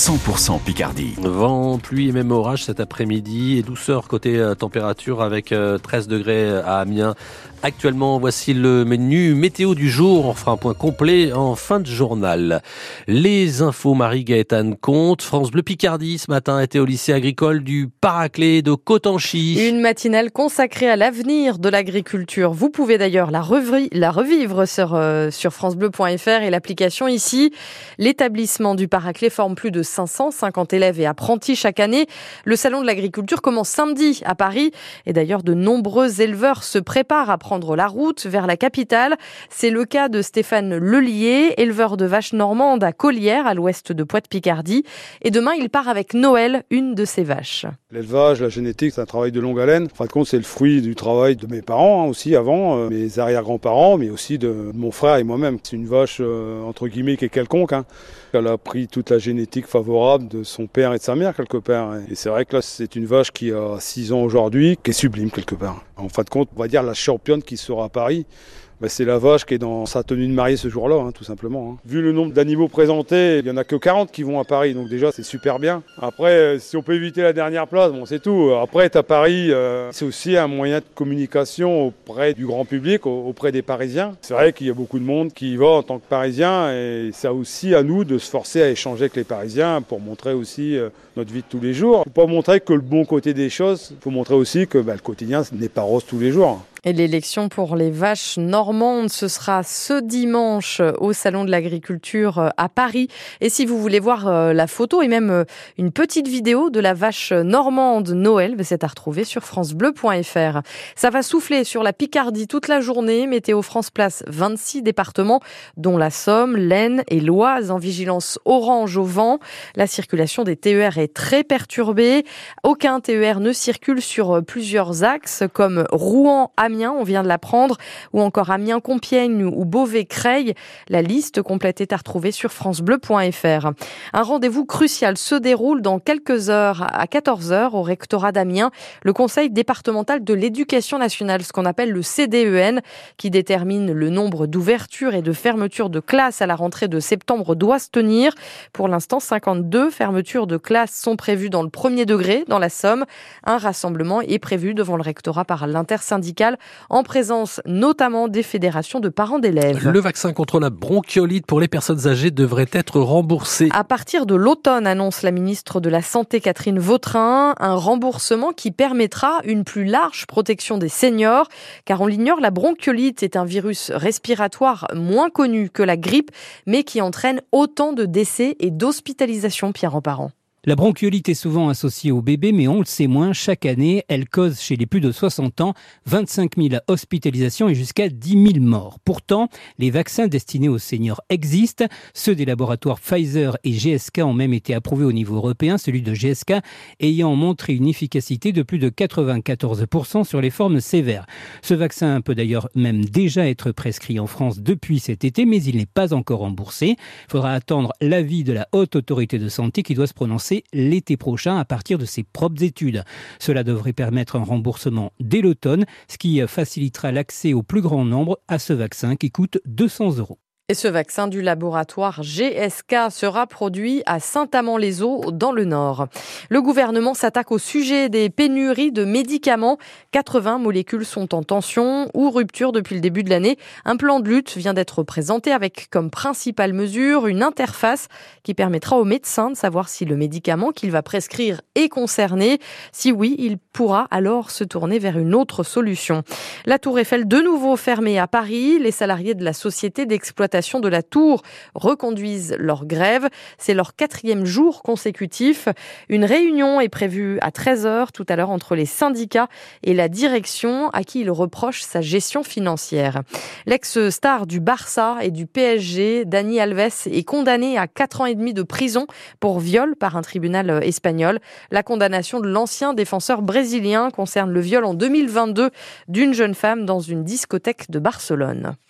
100% Picardie. Vent, pluie et même orage cet après-midi et douceur côté euh, température avec 13 euh, degrés à Amiens. Actuellement, voici le menu météo du jour. On fera un point complet en fin de journal. Les infos Marie-Gaëtane Comte. France Bleu Picardie ce matin était au lycée agricole du Paraclet de Cotanchy. Une matinale consacrée à l'avenir de l'agriculture. Vous pouvez d'ailleurs la, la, revivre sur, euh, sur francebleu.fr et l'application ici. L'établissement du Paraclet forme plus de 550 élèves et apprentis chaque année. Le salon de l'agriculture commence samedi à Paris et d'ailleurs de nombreux éleveurs se préparent à prendre la route vers la capitale. C'est le cas de Stéphane Lelier, éleveur de vaches normandes à Collière, à l'ouest de Poite-Picardie. Et demain, il part avec Noël, une de ses vaches. L'élevage, la génétique, c'est un travail de longue haleine. En fin de compte, c'est le fruit du travail de mes parents hein, aussi avant, euh, mes arrière-grands-parents, mais aussi de, mon frère et moi-même. C'est une vache, euh, entre guillemets, qui est quelconque. Hein. Elle a pris toute la génétique favorable de son père et de sa mère quelque part. Et c'est vrai que là, c'est une vache qui a 6 ans aujourd'hui, qui est sublime quelque part. En fin de compte, on va dire la championne qui sera à Paris. Bah, c'est la vache qui est dans sa tenue de mariée ce jour-là, hein, tout simplement. Hein. Vu le nombre d'animaux présentés, il y en a que 40 qui vont à Paris, donc déjà c'est super bien. Après, euh, si on peut éviter la dernière place, bon c'est tout. Après, être à Paris, euh, c'est aussi un moyen de communication auprès du grand public, auprès des Parisiens. C'est vrai qu'il y a beaucoup de monde qui y va en tant que Parisien, et c'est aussi à nous de se forcer à échanger avec les Parisiens pour montrer aussi euh, notre vie de tous les jours. Il faut pas montrer que le bon côté des choses, il faut montrer aussi que bah, le quotidien n'est pas rose tous les jours. Et l'élection pour les vaches normandes, ce sera ce dimanche au Salon de l'Agriculture euh, à Paris. Et si vous voulez voir euh, la photo et même euh, une petite vidéo de la vache normande Noël, ben, c'est à retrouver sur francebleu.fr. Ça va souffler sur la Picardie toute la journée. Météo France place 26 départements, dont la Somme, l'Aisne et l'Oise en vigilance orange au vent. La circulation des TER est très perturbée. Aucun TER ne circule sur plusieurs axes comme Rouen, Amiens, on vient de l'apprendre, ou encore Amiens-Compiègne ou Beauvais-Creil. La liste complète est à retrouver sur francebleu.fr. Un rendez-vous crucial se déroule dans quelques heures à 14h au rectorat d'Amiens, le conseil départemental de l'éducation nationale, ce qu'on appelle le CDEN, qui détermine le nombre d'ouvertures et de fermetures de classes à la rentrée de septembre doit se tenir. Pour l'instant, 52 fermetures de classes sont prévues dans le premier degré, dans la Somme. Un rassemblement est prévu devant le rectorat par l'intersyndical en présence notamment des fédérations de parents d'élèves. Le vaccin contre la bronchiolite pour les personnes âgées devrait être remboursé. À partir de l'automne, annonce la ministre de la Santé Catherine Vautrin, un remboursement qui permettra une plus large protection des seniors, car on l'ignore, la bronchiolite est un virus respiratoire moins connu que la grippe, mais qui entraîne autant de décès et d'hospitalisations, Pierre en parent. La bronchiolite est souvent associée au bébé, mais on le sait moins. Chaque année, elle cause chez les plus de 60 ans 25 000 hospitalisations et jusqu'à 10 000 morts. Pourtant, les vaccins destinés aux seniors existent. Ceux des laboratoires Pfizer et GSK ont même été approuvés au niveau européen, celui de GSK ayant montré une efficacité de plus de 94% sur les formes sévères. Ce vaccin peut d'ailleurs même déjà être prescrit en France depuis cet été, mais il n'est pas encore remboursé. Il faudra attendre l'avis de la haute autorité de santé qui doit se prononcer l'été prochain à partir de ses propres études. Cela devrait permettre un remboursement dès l'automne, ce qui facilitera l'accès au plus grand nombre à ce vaccin qui coûte 200 euros. Et ce vaccin du laboratoire GSK sera produit à Saint-Amand-les-Eaux dans le Nord. Le gouvernement s'attaque au sujet des pénuries de médicaments. 80 molécules sont en tension ou rupture depuis le début de l'année. Un plan de lutte vient d'être présenté avec comme principale mesure une interface qui permettra aux médecins de savoir si le médicament qu'il va prescrire est concerné. Si oui, il pourra alors se tourner vers une autre solution. La tour Eiffel de nouveau fermée à Paris. Les salariés de la société d'exploitation de la Tour reconduisent leur grève. C'est leur quatrième jour consécutif. Une réunion est prévue à 13h tout à l'heure entre les syndicats et la direction à qui il reproche sa gestion financière. L'ex-star du Barça et du PSG, Dani Alves, est condamné à 4 ans et demi de prison pour viol par un tribunal espagnol. La condamnation de l'ancien défenseur brésilien concerne le viol en 2022 d'une jeune femme dans une discothèque de Barcelone.